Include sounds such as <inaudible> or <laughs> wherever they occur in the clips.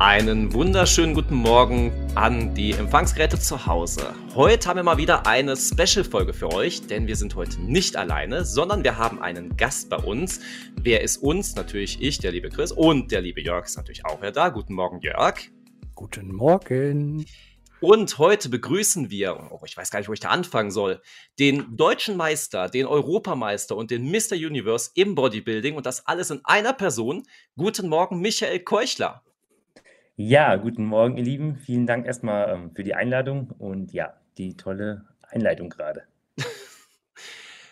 Einen wunderschönen guten Morgen an die Empfangsgeräte zu Hause. Heute haben wir mal wieder eine Special-Folge für euch, denn wir sind heute nicht alleine, sondern wir haben einen Gast bei uns. Wer ist uns? Natürlich ich, der liebe Chris und der liebe Jörg ist natürlich auch wieder da. Guten Morgen, Jörg. Guten Morgen. Und heute begrüßen wir, oh, ich weiß gar nicht, wo ich da anfangen soll, den deutschen Meister, den Europameister und den Mr. Universe im Bodybuilding und das alles in einer Person. Guten Morgen, Michael Keuchler. Ja, guten Morgen, ihr Lieben. Vielen Dank erstmal ähm, für die Einladung und ja, die tolle Einleitung gerade. <laughs>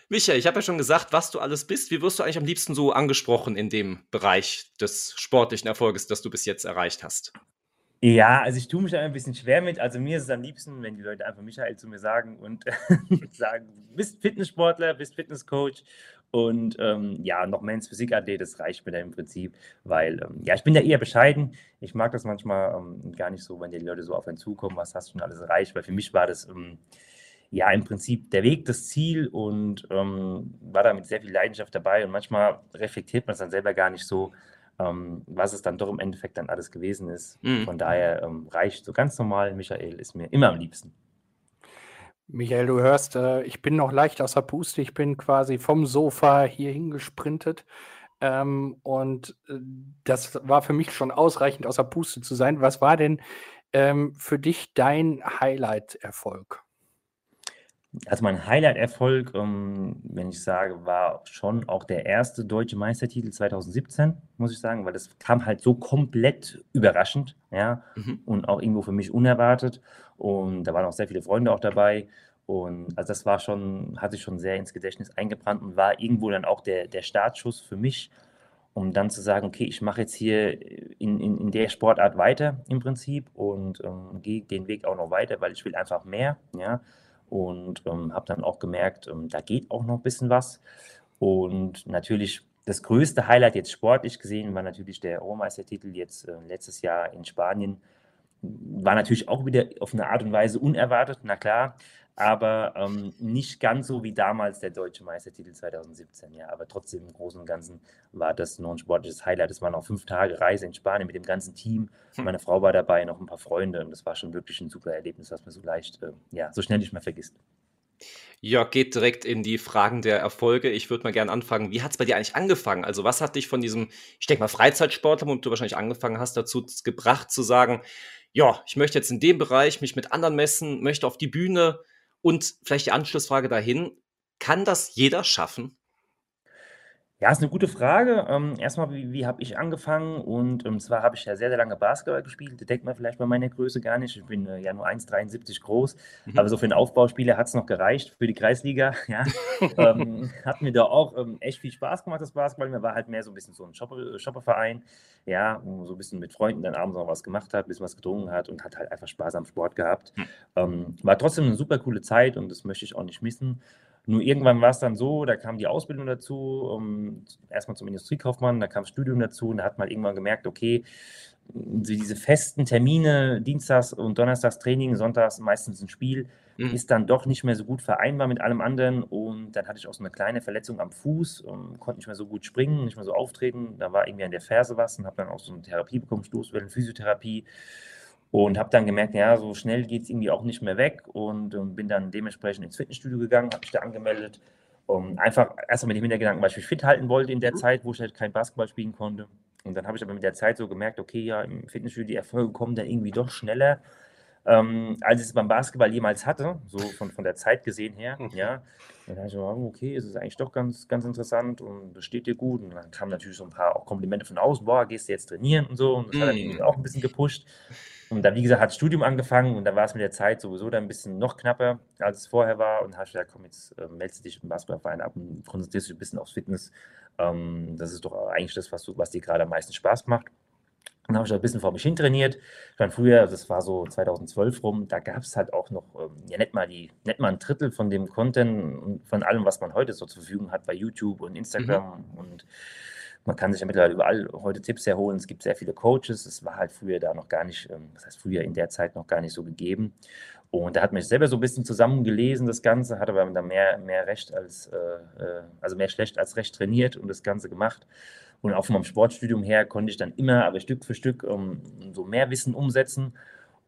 Michael, ich habe ja schon gesagt, was du alles bist. Wie wirst du eigentlich am liebsten so angesprochen in dem Bereich des sportlichen Erfolges, das du bis jetzt erreicht hast? Ja, also ich tue mich da ein bisschen schwer mit. Also mir ist es am liebsten, wenn die Leute einfach Michael zu mir sagen und <laughs> sagen, bist Fitnesssportler, bist Fitnesscoach und ähm, ja, noch Men's Physikathlet, das reicht mir da im Prinzip, weil ähm, ja, ich bin da eher bescheiden. Ich mag das manchmal ähm, gar nicht so, wenn die Leute so auf einen zukommen, was hast du schon alles erreicht, weil für mich war das ähm, ja im Prinzip der Weg, das Ziel und ähm, war da mit sehr viel Leidenschaft dabei und manchmal reflektiert man es dann selber gar nicht so, ähm, was es dann doch im Endeffekt dann alles gewesen ist. Mhm. Von daher reicht so ganz normal, Michael ist mir immer am liebsten. Michael, du hörst, äh, ich bin noch leicht außer Puste. Ich bin quasi vom Sofa hier hingesprintet. Ähm, und äh, das war für mich schon ausreichend außer Puste zu sein. Was war denn ähm, für dich dein Highlight-Erfolg? Also mein Highlight-Erfolg, ähm, wenn ich sage, war schon auch der erste deutsche Meistertitel 2017, muss ich sagen, weil das kam halt so komplett überraschend, ja, mhm. und auch irgendwo für mich unerwartet. Und da waren auch sehr viele Freunde auch dabei. Und also das war schon, hat sich schon sehr ins Gedächtnis eingebrannt und war irgendwo dann auch der, der Startschuss für mich, um dann zu sagen, okay, ich mache jetzt hier in, in, in der Sportart weiter im Prinzip und ähm, gehe den Weg auch noch weiter, weil ich will einfach mehr, ja und ähm, habe dann auch gemerkt, ähm, da geht auch noch ein bisschen was. Und natürlich das größte Highlight jetzt sportlich gesehen war natürlich der Europameistertitel jetzt äh, letztes Jahr in Spanien. War natürlich auch wieder auf eine Art und Weise unerwartet, na klar aber ähm, nicht ganz so wie damals der deutsche Meistertitel 2017. Ja, aber trotzdem im Großen und Ganzen war das noch ein sportliches Highlight. Es waren auch fünf Tage Reise in Spanien mit dem ganzen Team. Hm. Meine Frau war dabei, noch ein paar Freunde und das war schon wirklich ein super Erlebnis, was man so leicht, äh, ja, so schnell nicht mehr vergisst. Ja, geht direkt in die Fragen der Erfolge. Ich würde mal gerne anfangen. Wie hat es bei dir eigentlich angefangen? Also, was hat dich von diesem, ich denke mal, Freizeitsportler, womit du wahrscheinlich angefangen hast, dazu gebracht, zu sagen, ja, ich möchte jetzt in dem Bereich mich mit anderen messen, möchte auf die Bühne, und vielleicht die Anschlussfrage dahin, kann das jeder schaffen? Ja, ist eine gute Frage. Ähm, erstmal, wie, wie habe ich angefangen? Und ähm, zwar habe ich ja sehr, sehr lange Basketball gespielt. Das denkt man vielleicht bei meiner Größe gar nicht. Ich bin äh, ja nur 1,73 groß. Mhm. Aber so für einen Aufbauspieler hat es noch gereicht für die Kreisliga. <laughs> Ja. <laughs> ähm, hat mir da auch ähm, echt viel Spaß gemacht, das Basketball. Mir war halt mehr so ein bisschen so ein Shopper, Shopperverein. Ja, wo so ein bisschen mit Freunden dann abends noch was gemacht hat, ein bisschen was getrunken hat und hat halt einfach Spaß am Sport gehabt. Mhm. war trotzdem eine super coole Zeit und das möchte ich auch nicht missen. Nur irgendwann war es dann so, da kam die Ausbildung dazu, um, erstmal zum Industriekaufmann, da kam das Studium dazu und da hat man irgendwann gemerkt, okay, diese festen Termine, Dienstags und Donnerstags Training, Sonntags meistens ein Spiel, mhm. ist dann doch nicht mehr so gut vereinbar mit allem anderen. Und dann hatte ich auch so eine kleine Verletzung am Fuß, und konnte nicht mehr so gut springen, nicht mehr so auftreten. Da war irgendwie an der Ferse was und habe dann auch so eine Therapie bekommen, Stoßwellen, Physiotherapie. Und habe dann gemerkt, ja, so schnell geht es irgendwie auch nicht mehr weg und um, bin dann dementsprechend ins Fitnessstudio gegangen, habe mich da angemeldet. Um, einfach erstmal mit dem Hintergedanken, weil ich mich fit halten wollte in der mhm. Zeit, wo ich halt kein Basketball spielen konnte. Und dann habe ich aber mit der Zeit so gemerkt, okay, ja, im Fitnessstudio die Erfolge kommen dann irgendwie doch schneller, ähm, als ich es beim Basketball jemals hatte, so von, von der Zeit gesehen her. Mhm. Ja. Dann dachte ich, oh, okay, es ist eigentlich doch ganz, ganz interessant und das steht dir gut. Und dann kamen natürlich so ein paar auch Komplimente von außen, boah, gehst du jetzt trainieren und so. Und das hat dann irgendwie mhm. auch ein bisschen gepusht. Und dann, wie gesagt, hat das Studium angefangen und da war es mit der Zeit sowieso dann ein bisschen noch knapper, als es vorher war. Und dann habe ich gesagt, komm, jetzt äh, meldest du dich im Basketballverein ab und konzentrierst dich ein bisschen aufs Fitness. Ähm, das ist doch eigentlich das, was, du, was dir gerade am meisten Spaß macht. Dann habe ich da ein bisschen vor mich hin trainiert. Dann früher, das war so 2012 rum, da gab es halt auch noch, ähm, ja, nicht mal, die, nicht mal ein Drittel von dem Content und von allem, was man heute so zur Verfügung hat bei YouTube und Instagram. Mhm. Und man kann sich ja mittlerweile überall heute Tipps herholen. Es gibt sehr viele Coaches. Es war halt früher da noch gar nicht, ähm, das heißt früher in der Zeit noch gar nicht so gegeben. Und da hat mich selber so ein bisschen zusammengelesen, das Ganze, hat aber dann mehr, mehr Recht als, äh, äh, also mehr schlecht als recht trainiert und das Ganze gemacht. Und auch von meinem Sportstudium her konnte ich dann immer, aber Stück für Stück um, so mehr Wissen umsetzen.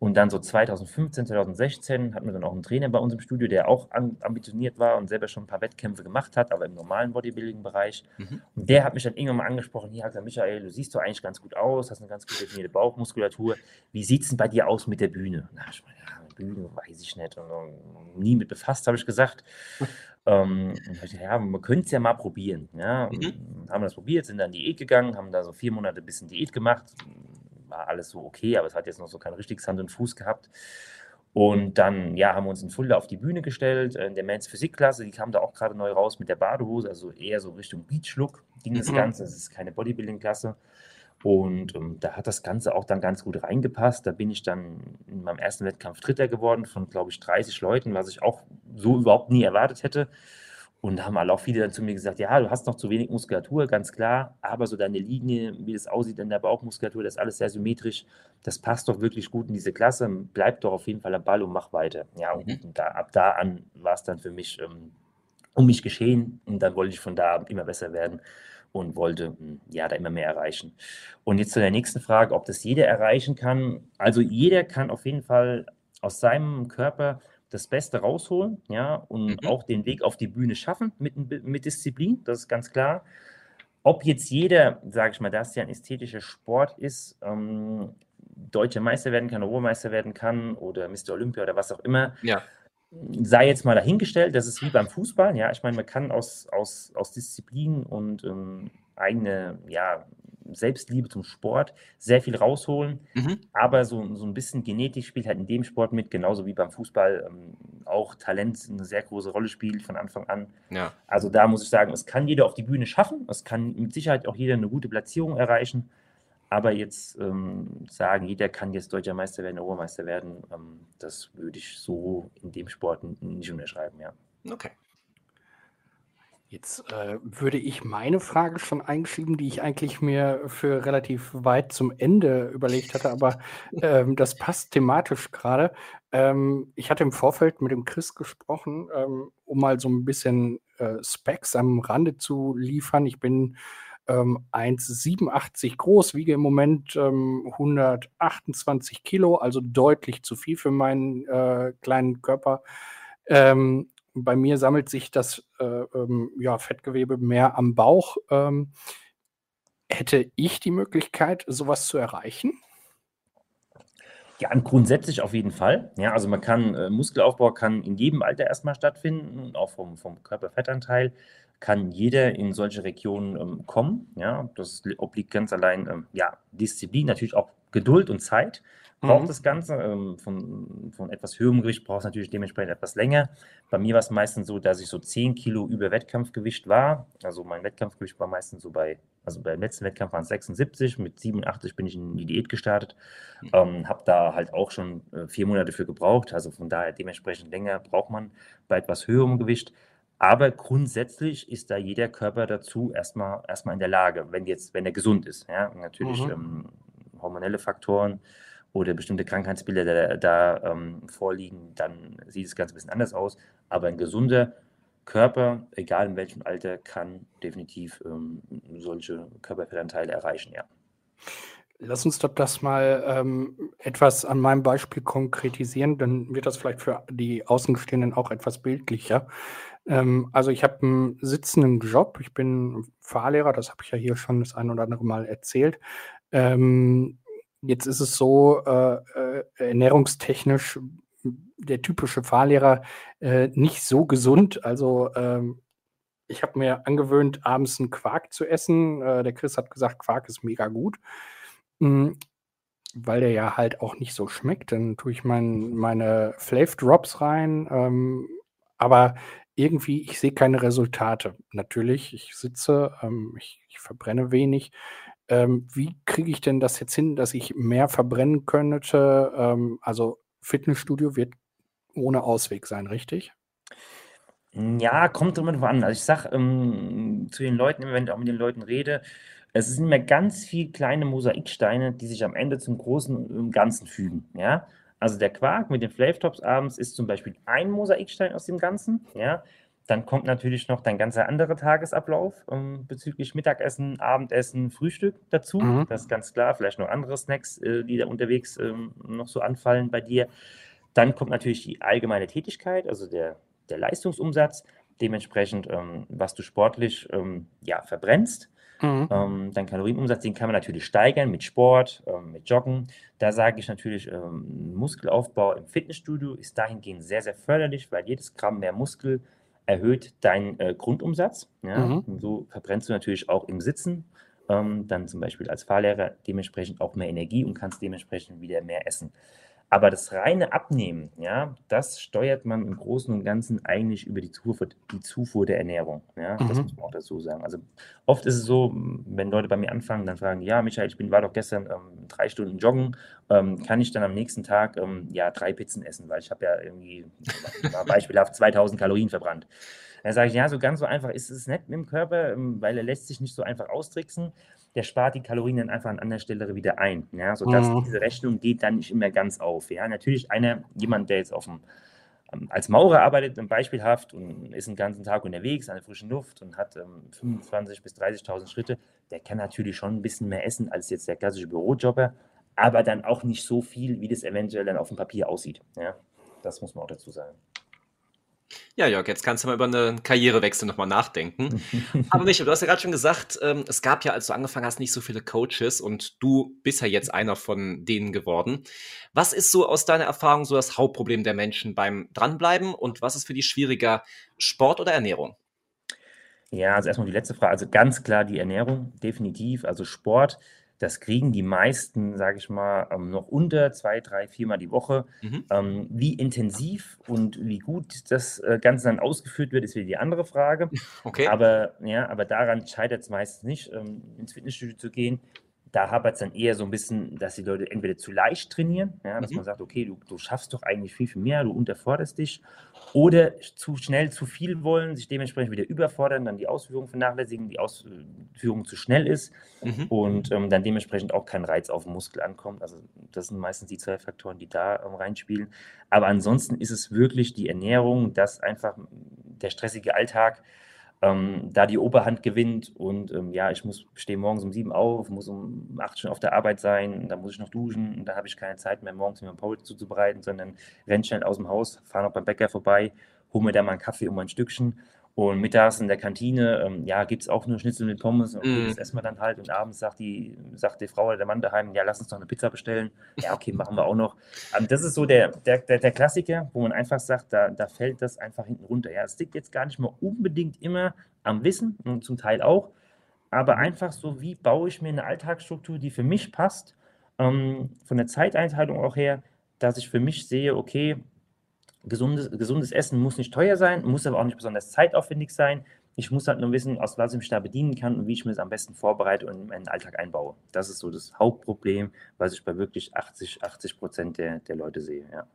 Und dann so 2015, 2016 hatten wir dann auch einen Trainer bei uns im Studio, der auch ambitioniert war und selber schon ein paar Wettkämpfe gemacht hat, aber im normalen Bodybuilding-Bereich. Mhm. Und der hat mich dann irgendwann mal angesprochen, hier hat gesagt, Michael, du siehst doch eigentlich ganz gut aus, hast eine ganz gut definierte Bauchmuskulatur. Wie sieht es denn bei dir aus mit der Bühne? Na, ich meine, ja, Bühne weiß ich nicht. Und, und nie mit befasst, habe ich gesagt. <laughs> Ähm, ich, ja, man könnte es ja mal probieren. Ja? Mhm. Haben das probiert, sind dann Diät gegangen, haben da so vier Monate ein bisschen Diät gemacht. War alles so okay, aber es hat jetzt noch so kein richtiges Hand und Fuß gehabt. Und dann, ja, haben wir uns in Fulda auf die Bühne gestellt, in der Men's Physikklasse, die kam da auch gerade neu raus mit der Badehose, also eher so Richtung Beach-Look ging das mhm. Ganze. Es ist keine Bodybuilding-Klasse. Und ähm, da hat das Ganze auch dann ganz gut reingepasst. Da bin ich dann in meinem ersten Wettkampf Dritter geworden von, glaube ich, 30 Leuten, was ich auch so überhaupt nie erwartet hätte. Und da haben alle auch viele dann zu mir gesagt, ja, du hast noch zu wenig Muskulatur, ganz klar, aber so deine Linie, wie das aussieht in der Bauchmuskulatur, das ist alles sehr symmetrisch, das passt doch wirklich gut in diese Klasse, bleib doch auf jeden Fall am Ball und mach weiter. Ja, und, mhm. da, ab da an war es dann für mich ähm, um mich geschehen und dann wollte ich von da immer besser werden und wollte hm, ja da immer mehr erreichen. Und jetzt zu der nächsten Frage, ob das jeder erreichen kann. Also jeder kann auf jeden Fall aus seinem Körper das Beste rausholen, ja, und mhm. auch den Weg auf die Bühne schaffen mit, mit Disziplin, das ist ganz klar. Ob jetzt jeder, sage ich mal, das ja ein ästhetischer Sport ist, ähm, deutscher Meister werden kann, Obermeister werden kann oder Mr. Olympia oder was auch immer, ja sei jetzt mal dahingestellt, das ist wie beim Fußball. Ja, ich meine, man kann aus, aus, aus Disziplin und ähm, eigene ja, Selbstliebe zum Sport sehr viel rausholen. Mhm. Aber so, so ein bisschen Genetik spielt halt in dem Sport mit, genauso wie beim Fußball ähm, auch Talent eine sehr große Rolle spielt von Anfang an. Ja. Also da muss ich sagen, es kann jeder auf die Bühne schaffen, es kann mit Sicherheit auch jeder eine gute Platzierung erreichen. Aber jetzt ähm, sagen, jeder kann jetzt deutscher Meister werden, Obermeister werden, ähm, das würde ich so in dem Sport nicht unterschreiben, ja. Okay. Jetzt äh, würde ich meine Frage schon einschieben, die ich eigentlich mir für relativ weit zum Ende überlegt hatte, aber ähm, das passt thematisch gerade. Ähm, ich hatte im Vorfeld mit dem Chris gesprochen, ähm, um mal so ein bisschen äh, Specs am Rande zu liefern. Ich bin ähm, 1,87 groß, wiege im Moment ähm, 128 Kilo, also deutlich zu viel für meinen äh, kleinen Körper. Ähm, bei mir sammelt sich das äh, ähm, ja, Fettgewebe mehr am Bauch. Ähm, hätte ich die Möglichkeit, sowas zu erreichen? Ja, grundsätzlich auf jeden Fall. Ja, also man kann, äh, Muskelaufbau kann in jedem Alter erstmal stattfinden, auch vom, vom Körperfettanteil kann jeder in solche Regionen ähm, kommen. Ja, das obliegt ganz allein ähm, ja, Disziplin, natürlich auch Geduld und Zeit braucht mhm. das Ganze. Ähm, von, von etwas höherem Gewicht braucht es natürlich dementsprechend etwas länger. Bei mir war es meistens so, dass ich so 10 Kilo über Wettkampfgewicht war. Also mein Wettkampfgewicht war meistens so bei, also beim letzten Wettkampf waren es 76, mit 87 bin ich in die Diät gestartet. Mhm. Habe da halt auch schon äh, vier Monate für gebraucht. Also von daher dementsprechend länger braucht man bei etwas höherem Gewicht. Aber grundsätzlich ist da jeder Körper dazu erstmal, erstmal in der Lage, wenn jetzt, wenn er gesund ist. Ja? natürlich mhm. ähm, hormonelle Faktoren oder bestimmte Krankheitsbilder da, da ähm, vorliegen, dann sieht es ganz ein bisschen anders aus. Aber ein gesunder Körper, egal in welchem Alter, kann definitiv ähm, solche Körperfettanteile erreichen, ja. Lass uns doch das mal ähm, etwas an meinem Beispiel konkretisieren, dann wird das vielleicht für die Außenstehenden auch etwas bildlicher. Ähm, also ich habe einen sitzenden Job, ich bin Fahrlehrer, das habe ich ja hier schon das ein oder andere Mal erzählt. Ähm, jetzt ist es so, äh, äh, ernährungstechnisch der typische Fahrlehrer äh, nicht so gesund. Also ähm, ich habe mir angewöhnt, abends einen Quark zu essen. Äh, der Chris hat gesagt, Quark ist mega gut. Mhm, weil der ja halt auch nicht so schmeckt. Dann tue ich mein, meine Flav Drops rein. Ähm, aber irgendwie, ich sehe keine Resultate. Natürlich, ich sitze, ähm, ich, ich, verbrenne wenig. Ähm, wie kriege ich denn das jetzt hin, dass ich mehr verbrennen könnte? Ähm, also Fitnessstudio wird ohne Ausweg sein, richtig? Ja, kommt immer drauf an. Also ich sage ähm, zu den Leuten, wenn ich auch mit den Leuten rede, es sind immer ganz viele kleine Mosaiksteine, die sich am Ende zum großen Ganzen fügen. Ja? Also der Quark mit den Flavetops abends ist zum Beispiel ein Mosaikstein aus dem Ganzen. Ja? Dann kommt natürlich noch dein ganzer anderer Tagesablauf ähm, bezüglich Mittagessen, Abendessen, Frühstück dazu. Mhm. Das ist ganz klar. Vielleicht noch andere Snacks, äh, die da unterwegs ähm, noch so anfallen bei dir. Dann kommt natürlich die allgemeine Tätigkeit, also der, der Leistungsumsatz, dementsprechend, ähm, was du sportlich ähm, ja, verbrennst. Mhm. Ähm, dein Kalorienumsatz, den kann man natürlich steigern mit Sport, ähm, mit Joggen. Da sage ich natürlich, ähm, Muskelaufbau im Fitnessstudio ist dahingehend sehr, sehr förderlich, weil jedes Gramm mehr Muskel erhöht deinen äh, Grundumsatz. Ja? Mhm. so verbrennst du natürlich auch im Sitzen, ähm, dann zum Beispiel als Fahrlehrer dementsprechend auch mehr Energie und kannst dementsprechend wieder mehr essen. Aber das reine Abnehmen, ja, das steuert man im Großen und Ganzen eigentlich über die Zufuhr, die Zufuhr der Ernährung. Ja, mhm. das muss man auch dazu sagen. Also oft ist es so, wenn Leute bei mir anfangen, dann fragen, ja, Michael, ich bin, war doch gestern ähm, drei Stunden joggen, ähm, kann ich dann am nächsten Tag ähm, ja drei Pizzen essen, weil ich habe ja irgendwie beispielhaft 2000 Kalorien verbrannt. Dann sage ich, ja, so ganz so einfach ist es nicht mit dem Körper, ähm, weil er lässt sich nicht so einfach austricksen der spart die Kalorien dann einfach an anderer Stelle wieder ein. Ja, sodass mhm. diese Rechnung geht dann nicht immer ganz auf. Ja, natürlich einer, jemand, der jetzt auf dem, ähm, als Maurer arbeitet, beispielhaft und ist den ganzen Tag unterwegs an der frischen Luft und hat ähm, 25.000 bis 30.000 Schritte, der kann natürlich schon ein bisschen mehr essen als jetzt der klassische Bürojobber, aber dann auch nicht so viel, wie das eventuell dann auf dem Papier aussieht. Ja, das muss man auch dazu sagen. Ja, Jörg, jetzt kannst du mal über einen Karrierewechsel nochmal nachdenken. <laughs> Aber Michael, du hast ja gerade schon gesagt, ähm, es gab ja, als du angefangen hast, nicht so viele Coaches und du bist ja jetzt einer von denen geworden. Was ist so aus deiner Erfahrung so das Hauptproblem der Menschen beim Dranbleiben und was ist für die schwieriger, Sport oder Ernährung? Ja, also erstmal die letzte Frage. Also ganz klar die Ernährung, definitiv. Also Sport das kriegen die meisten, sage ich mal, ähm, noch unter zwei, drei, viermal die Woche. Mhm. Ähm, wie intensiv und wie gut das äh, Ganze dann ausgeführt wird, ist wieder die andere Frage. <laughs> Okay. Aber, ja, aber daran scheitert es meistens nicht, ähm, ins Fitnessstudio zu gehen. Da hapert es dann eher so ein bisschen, dass die Leute entweder zu leicht trainieren, ja, dass mhm. man sagt, okay, du, du schaffst doch eigentlich viel, viel mehr, du unterforderst dich, oder zu schnell zu viel wollen, sich dementsprechend wieder überfordern, dann die Ausführung vernachlässigen, die Ausführung zu schnell ist mhm. und ähm, dann dementsprechend auch kein Reiz auf den Muskel ankommt. Also das sind meistens die zwei Faktoren, die da ähm, reinspielen. Aber ansonsten ist es wirklich die Ernährung, dass einfach der stressige Alltag ähm, da die Oberhand gewinnt und ähm, ja, ich muss stehe morgens um sieben auf, muss um acht schon auf der Arbeit sein, dann muss ich noch duschen und da habe ich keine Zeit mehr, morgens mir ein Paul zuzubereiten, sondern renne schnell aus dem Haus, fahre noch beim Bäcker vorbei, hole mir da mal einen Kaffee um ein Stückchen und mittags in der Kantine, ähm, ja, gibt es auch nur Schnitzel mit Pommes. Und mm. das essen wir dann halt. Und abends sagt die, sagt die Frau oder der Mann daheim, ja, lass uns doch eine Pizza bestellen. Ja, okay, machen wir auch noch. Aber das ist so der, der, der, der Klassiker, wo man einfach sagt, da, da fällt das einfach hinten runter. Ja, es liegt jetzt gar nicht mal unbedingt immer am Wissen und zum Teil auch. Aber mhm. einfach so, wie baue ich mir eine Alltagsstruktur, die für mich passt, ähm, von der Zeiteinteilung auch her, dass ich für mich sehe, okay, gesundes, gesundes Essen muss nicht teuer sein, muss aber auch nicht besonders zeitaufwendig sein. Ich muss halt nur wissen, aus was ich mich da bedienen kann und wie ich mir das am besten vorbereite und in meinen Alltag einbaue. Das ist so das Hauptproblem, was ich bei wirklich 80, 80 Prozent der, der Leute sehe. Ja.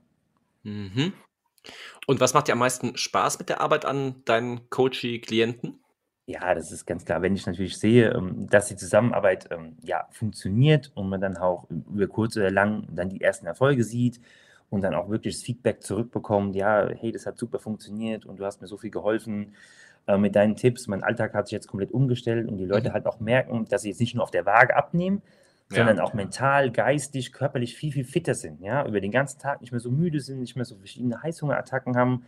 Mhm. Und was macht dir am meisten Spaß mit der Arbeit an deinen Coachie-Klienten? Ja, das ist ganz klar. Wenn ich natürlich sehe, ähm, dass die Zusammenarbeit ähm, ja, funktioniert und man dann auch über kurz oder lang dann die ersten Erfolge sieht, und dann auch wirklich das Feedback zurückbekommt, ja, hey, das hat super funktioniert und du hast mir so viel geholfen äh, mit deinen Tipps. Mein Alltag hat sich jetzt komplett umgestellt und die Leute mhm. halt auch merken, dass sie jetzt nicht nur auf der Waage abnehmen, sondern ja. auch mental, geistig, körperlich viel, viel fitter sind, ja, über den ganzen Tag nicht mehr so müde sind, nicht mehr so verschiedene Heißhungerattacken haben,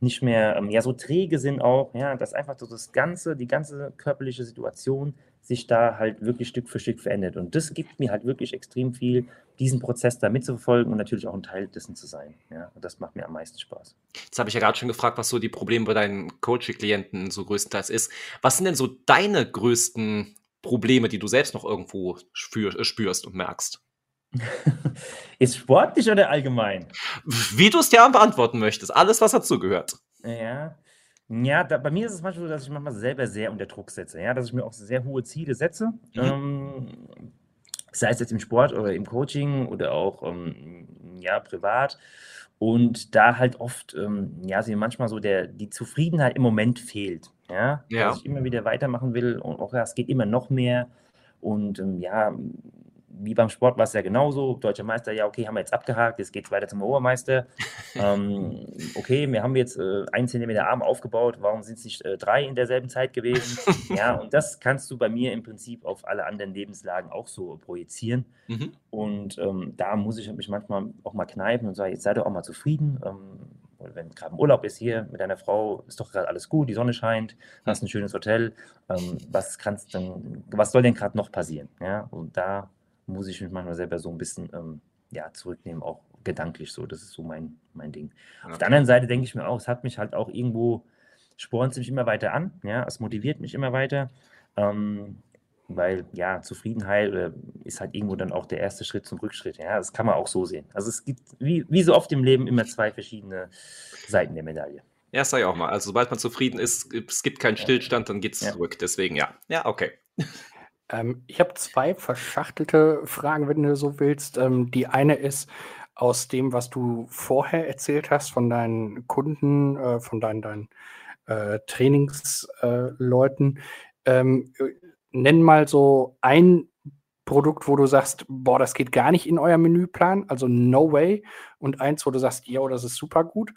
nicht mehr ähm, ja so träge sind auch, ja, dass einfach so das ganze, die ganze körperliche Situation sich da halt wirklich Stück für Stück verändert. Und das gibt mir halt wirklich extrem viel, diesen Prozess da mitzuverfolgen und natürlich auch ein Teil dessen zu sein. Ja, und das macht mir am meisten Spaß. Jetzt habe ich ja gerade schon gefragt, was so die Probleme bei deinen Coaching-Klienten so größtenteils ist. Was sind denn so deine größten Probleme, die du selbst noch irgendwo spürst und merkst? <laughs> ist sportlich oder allgemein? Wie du es dir beantworten möchtest. Alles, was dazugehört. Ja. Ja, da, bei mir ist es manchmal so, dass ich manchmal selber sehr unter Druck setze, ja, dass ich mir auch sehr hohe Ziele setze. Mhm. Ähm, sei es jetzt im Sport oder im Coaching oder auch ähm, ja, privat. Und da halt oft, ähm, ja, sie manchmal so der, die Zufriedenheit im Moment fehlt. Ja, ja. dass ich immer wieder weitermachen will und auch, ja, es geht immer noch mehr. Und ähm, ja, wie beim Sport war es ja genauso. Deutscher Meister, ja, okay, haben wir jetzt abgehakt, jetzt geht es weiter zum Obermeister. <laughs> ähm, okay, wir haben jetzt äh, einen Zentimeter Arm aufgebaut, warum sind es nicht äh, drei in derselben Zeit gewesen? <laughs> ja, und das kannst du bei mir im Prinzip auf alle anderen Lebenslagen auch so projizieren. Mhm. Und ähm, da muss ich mich manchmal auch mal kneifen und sagen, jetzt sei doch auch mal zufrieden. Ähm, wenn gerade im Urlaub ist hier mit deiner Frau, ist doch gerade alles gut, die Sonne scheint, hast ein schönes Hotel. Ähm, was, kannst denn, was soll denn gerade noch passieren? Ja, und da muss ich mich manchmal selber so ein bisschen ähm, ja, zurücknehmen, auch gedanklich so. Das ist so mein, mein Ding. Okay. Auf der anderen Seite denke ich mir auch, es hat mich halt auch irgendwo, spornt mich immer weiter an, ja, es motiviert mich immer weiter. Ähm, weil ja, Zufriedenheit äh, ist halt irgendwo dann auch der erste Schritt zum Rückschritt. Ja, das kann man auch so sehen. Also es gibt, wie, wie so oft im Leben, immer zwei verschiedene Seiten der Medaille. Ja, sag ich auch mal. Also sobald man zufrieden ist, es gibt keinen Stillstand, dann geht es ja. zurück. Deswegen ja. Ja, okay. Ähm, ich habe zwei verschachtelte Fragen, wenn du so willst. Ähm, die eine ist aus dem, was du vorher erzählt hast von deinen Kunden, äh, von deinen, deinen äh, Trainingsleuten. Äh, ähm, nenn mal so ein Produkt, wo du sagst, boah, das geht gar nicht in euer Menüplan, also no way. Und eins, wo du sagst, ja, das ist super gut.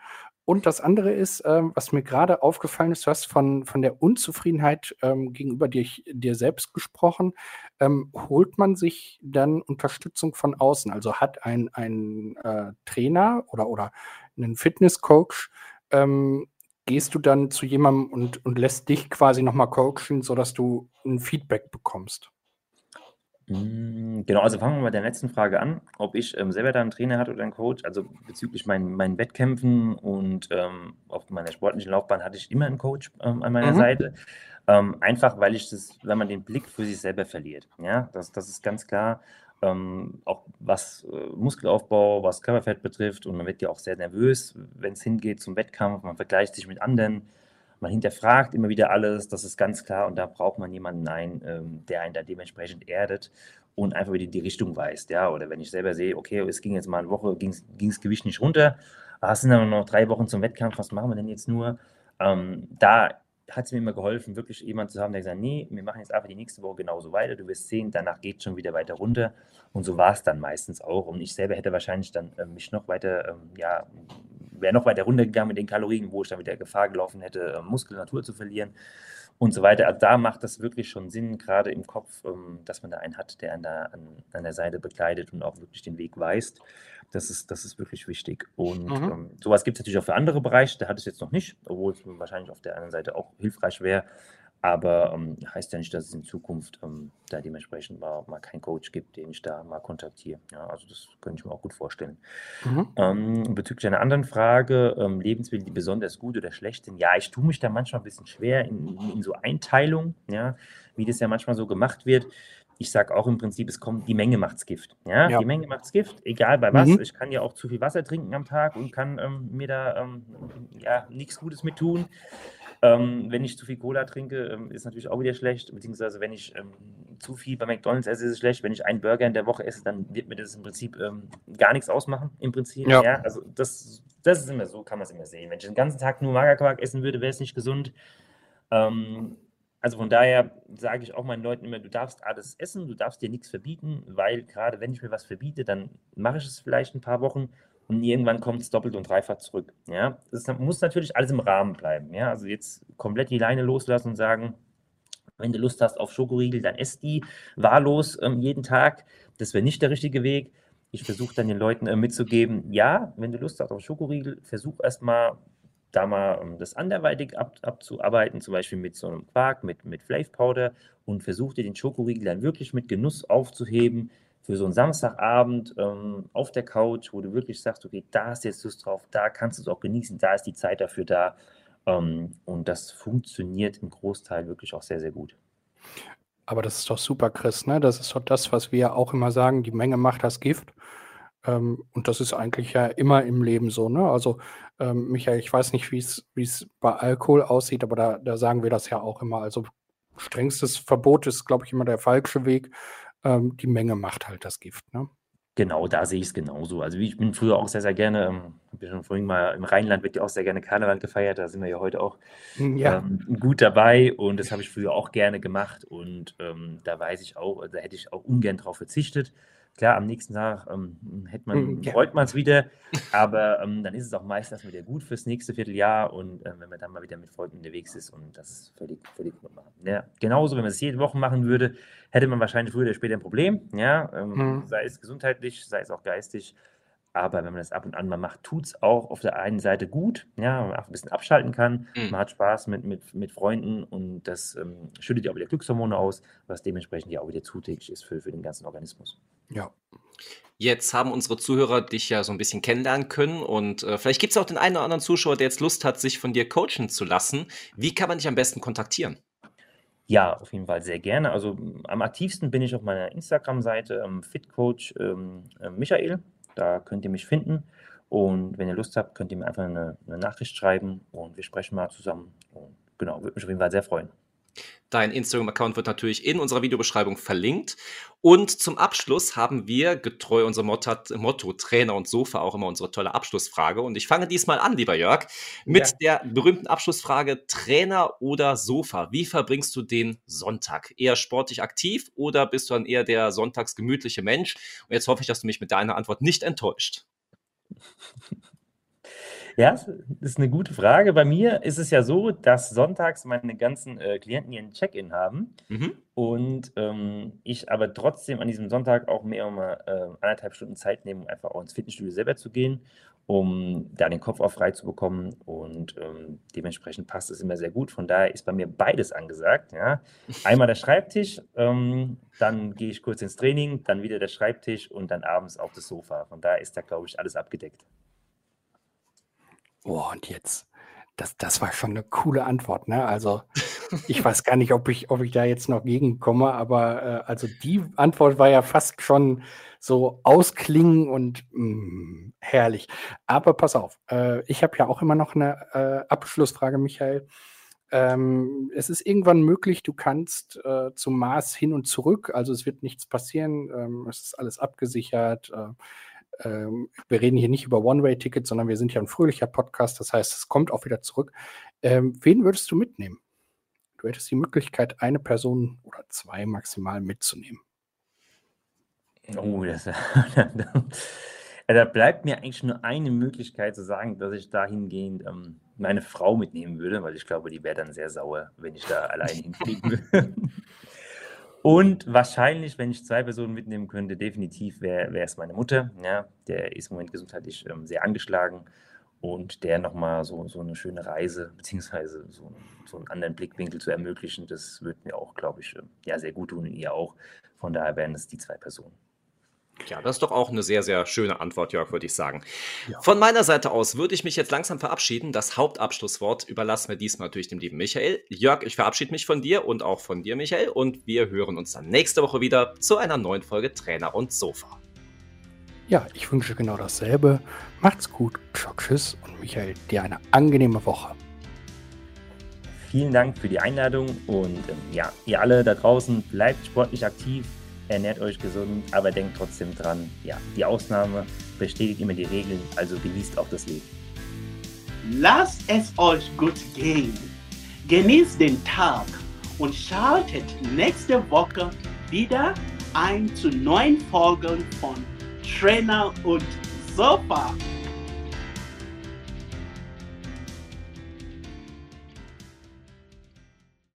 Und das andere ist, ähm, was mir gerade aufgefallen ist, du hast von, von der Unzufriedenheit ähm, gegenüber dir, dir selbst gesprochen. Ähm, holt man sich dann Unterstützung von außen? Also hat ein, ein äh, Trainer oder, oder einen Fitnesscoach, ähm, gehst du dann zu jemandem und, und lässt dich quasi nochmal coachen, sodass du ein Feedback bekommst? Hm, genau, also fangen wir mit der letzten Frage an, ob ich ähm, selber da einen Trainer hatte oder einen Coach. Also bezüglich meinen, meinen Wettkämpfen und ähm, auf meiner sportlichen Laufbahn hatte ich immer einen Coach ähm, an meiner mhm. Seite. Ähm, einfach, weil ich das, wenn man den Blick für sich selber verliert. Ja, das, das ist ganz klar. Ähm, auch was äh, Muskelaufbau, was Körperfett betrifft. Und man wird ja auch sehr nervös, wenn es hingeht zum Wettkampf. Man vergleicht sich mit anderen man hinterfragt immer wieder alles, das ist ganz klar. Und da braucht man jemanden ein, ähm, der einen da dementsprechend erdet und einfach wieder die Richtung weist. Ja, oder wenn ich selber sehe, okay, es ging jetzt mal eine Woche, ging das Gewicht nicht runter, ah, es sind aber noch drei Wochen zum Wettkampf, was machen wir denn jetzt nur? Ähm, da hat es mir immer geholfen, wirklich jemanden zu haben, der gesagt nee, wir machen jetzt einfach die nächste Woche genauso weiter, du wirst sehen, danach geht es schon wieder weiter runter. Und so war es dann meistens auch. Und ich selber hätte wahrscheinlich dann äh, mich noch weiter ähm, ja, wäre noch weiter runtergegangen mit den Kalorien, wo ich dann wieder Gefahr gelaufen hätte, ähm, Muskulatur zu verlieren und so weiter. Also da macht das wirklich schon Sinn, gerade im Kopf, ähm, dass man da einen hat, der an der, an, an der Seite begleitet und auch wirklich den Weg weist. Das ist, das ist wirklich wichtig. Und mhm. ähm, sowas gibt es natürlich auch für andere Bereiche. Da hat es jetzt noch nicht, obwohl es wahrscheinlich auf der anderen Seite auch hilfreich wäre. Aber ähm, heißt ja nicht, dass es in Zukunft ähm, da dementsprechend mal, mal keinen Coach gibt, den ich da mal kontaktiere. Ja, also das könnte ich mir auch gut vorstellen. Mhm. Ähm, bezüglich einer anderen Frage, ähm, Lebensmittel, die besonders gut oder schlecht sind, ja, ich tue mich da manchmal ein bisschen schwer in, in so Einteilung, ja, wie das ja manchmal so gemacht wird. Ich sage auch im Prinzip, es kommt, die Menge macht's Gift. Ja, ja. die Menge macht's Gift, egal bei was. Mhm. Ich kann ja auch zu viel Wasser trinken am Tag und kann ähm, mir da ähm, ja, nichts Gutes mit tun. Ähm, wenn ich zu viel Cola trinke, ähm, ist natürlich auch wieder schlecht. Beziehungsweise wenn ich ähm, zu viel bei McDonalds esse, ist es schlecht. Wenn ich einen Burger in der Woche esse, dann wird mir das im Prinzip ähm, gar nichts ausmachen. Im Prinzip. Ja. ja. also das, das ist immer so, kann man es immer sehen. Wenn ich den ganzen Tag nur Magerquark essen würde, wäre es nicht gesund. Ähm, also von daher sage ich auch meinen Leuten immer, du darfst alles essen, du darfst dir nichts verbieten, weil gerade wenn ich mir was verbiete, dann mache ich es vielleicht ein paar Wochen und irgendwann kommt es doppelt und dreifach zurück. Ja, das muss natürlich alles im Rahmen bleiben. Ja, also jetzt komplett die Leine loslassen und sagen, wenn du Lust hast auf Schokoriegel, dann ess die wahllos ähm, jeden Tag. Das wäre nicht der richtige Weg. Ich versuche dann den Leuten äh, mitzugeben, ja, wenn du Lust hast auf Schokoriegel, versuch erstmal da mal ähm, das anderweitig ab, abzuarbeiten, zum Beispiel mit so einem Quark, mit, mit Flav Powder und versuch dir den Schokoriegel dann wirklich mit Genuss aufzuheben, für so einen Samstagabend ähm, auf der Couch, wo du wirklich sagst, okay, da du jetzt Lust drauf, da kannst du es auch genießen, da ist die Zeit dafür da. Ähm, und das funktioniert im Großteil wirklich auch sehr, sehr gut. Aber das ist doch super, Chris, ne? Das ist doch das, was wir auch immer sagen, die Menge macht das Gift. Ähm, und das ist eigentlich ja immer im Leben so. Ne? Also, ähm, Michael, ich weiß nicht, wie es bei Alkohol aussieht, aber da, da sagen wir das ja auch immer. Also, strengstes Verbot ist, glaube ich, immer der falsche Weg. Ähm, die Menge macht halt das Gift. Ne? Genau, da sehe ich es genauso. Also ich bin früher auch sehr, sehr gerne, ähm, habe ja schon vorhin mal im Rheinland wird ja auch sehr gerne Karneval gefeiert, da sind wir ja heute auch hm, ja. ähm, gut dabei und das habe ich früher auch gerne gemacht und ähm, da weiß ich auch, da hätte ich auch ungern drauf verzichtet. Klar, am nächsten Tag ähm, hätte man, hm, ja. freut man es wieder, aber ähm, dann ist es auch meistens wieder gut fürs nächste Vierteljahr und äh, wenn man dann mal wieder mit Freunden unterwegs ist und das ist völlig, völlig normal. Ja, genauso, wenn man es jede Woche machen würde, hätte man wahrscheinlich früher oder später ein Problem, ja, ähm, mhm. sei es gesundheitlich, sei es auch geistig. Aber wenn man das ab und an mal macht, tut es auch auf der einen Seite gut, ja, man auch ein bisschen abschalten kann. Mhm. Man hat Spaß mit, mit, mit Freunden und das ähm, schüttet ja auch wieder Glückshormone aus, was dementsprechend ja auch wieder zuträglich ist für, für den ganzen Organismus. Ja. Jetzt haben unsere Zuhörer dich ja so ein bisschen kennenlernen können und äh, vielleicht gibt es auch den einen oder anderen Zuschauer, der jetzt Lust hat, sich von dir coachen zu lassen. Wie kann man dich am besten kontaktieren? Ja, auf jeden Fall sehr gerne. Also am aktivsten bin ich auf meiner Instagram-Seite ähm, Fitcoach ähm, äh, Michael. Da könnt ihr mich finden. Und wenn ihr Lust habt, könnt ihr mir einfach eine, eine Nachricht schreiben und wir sprechen mal zusammen. Und genau, würde mich auf jeden Fall sehr freuen. Dein Instagram-Account wird natürlich in unserer Videobeschreibung verlinkt. Und zum Abschluss haben wir, getreu unserem Motto, Trainer und Sofa, auch immer unsere tolle Abschlussfrage. Und ich fange diesmal an, lieber Jörg, mit ja. der berühmten Abschlussfrage Trainer oder Sofa. Wie verbringst du den Sonntag? Eher sportlich aktiv oder bist du dann eher der sonntagsgemütliche Mensch? Und jetzt hoffe ich, dass du mich mit deiner Antwort nicht enttäuscht. <laughs> Ja, das ist eine gute Frage. Bei mir ist es ja so, dass sonntags meine ganzen äh, Klienten ihren Check-in haben mhm. und ähm, ich aber trotzdem an diesem Sonntag auch mehr um äh, anderthalb Stunden Zeit nehme, um einfach auch ins Fitnessstudio selber zu gehen, um da den Kopf auch frei zu bekommen und ähm, dementsprechend passt es immer sehr gut. Von daher ist bei mir beides angesagt. Ja. Einmal der Schreibtisch, ähm, dann gehe ich kurz ins Training, dann wieder der Schreibtisch und dann abends auch das Sofa. Von daher ist da, glaube ich, alles abgedeckt. Oh, und jetzt, das, das war schon eine coole Antwort, ne? Also, ich weiß gar nicht, ob ich, ob ich da jetzt noch gegenkomme, aber äh, also die Antwort war ja fast schon so ausklingen und mh, mm, herrlich. Aber pass auf, äh, ich habe ja auch immer noch eine äh, Abschlussfrage, Michael. Ähm, es ist irgendwann möglich, du kannst äh, zum Mars hin und zurück, also es wird nichts passieren, ähm, es ist alles abgesichert. Äh, ähm, wir reden hier nicht über One-Way-Tickets, sondern wir sind ja ein fröhlicher Podcast. Das heißt, es kommt auch wieder zurück. Ähm, wen würdest du mitnehmen? Du hättest die Möglichkeit, eine Person oder zwei maximal mitzunehmen. Oh, das, <laughs> da bleibt mir eigentlich nur eine Möglichkeit zu sagen, dass ich dahingehend ähm, meine Frau mitnehmen würde, weil ich glaube, die wäre dann sehr sauer, wenn ich da alleine <laughs> hinfliegen würde. Und wahrscheinlich, wenn ich zwei Personen mitnehmen könnte, definitiv wäre es meine Mutter. Ja, der ist im Moment gesundheitlich ähm, sehr angeschlagen und der nochmal so, so eine schöne Reise, <laughs> beziehungsweise so, so einen anderen Blickwinkel zu ermöglichen, das würde mir auch, glaube ich, ähm, ja, sehr gut tun und ihr auch. Von daher wären es die zwei Personen. Ja, das ist doch auch eine sehr, sehr schöne Antwort, Jörg, würde ich sagen. Ja. Von meiner Seite aus würde ich mich jetzt langsam verabschieden. Das Hauptabschlusswort überlassen wir diesmal natürlich dem lieben Michael. Jörg, ich verabschiede mich von dir und auch von dir, Michael. Und wir hören uns dann nächste Woche wieder zu einer neuen Folge Trainer und Sofa. Ja, ich wünsche genau dasselbe. Macht's gut, Tschüss und Michael, dir eine angenehme Woche. Vielen Dank für die Einladung und ähm, ja, ihr alle da draußen bleibt sportlich aktiv ernährt euch gesund, aber denkt trotzdem dran, ja, die Ausnahme bestätigt immer die Regeln, also genießt auch das Leben. Lasst es euch gut gehen. Genießt den Tag und schaltet nächste Woche wieder ein zu neuen Folgen von Trainer und Sofa.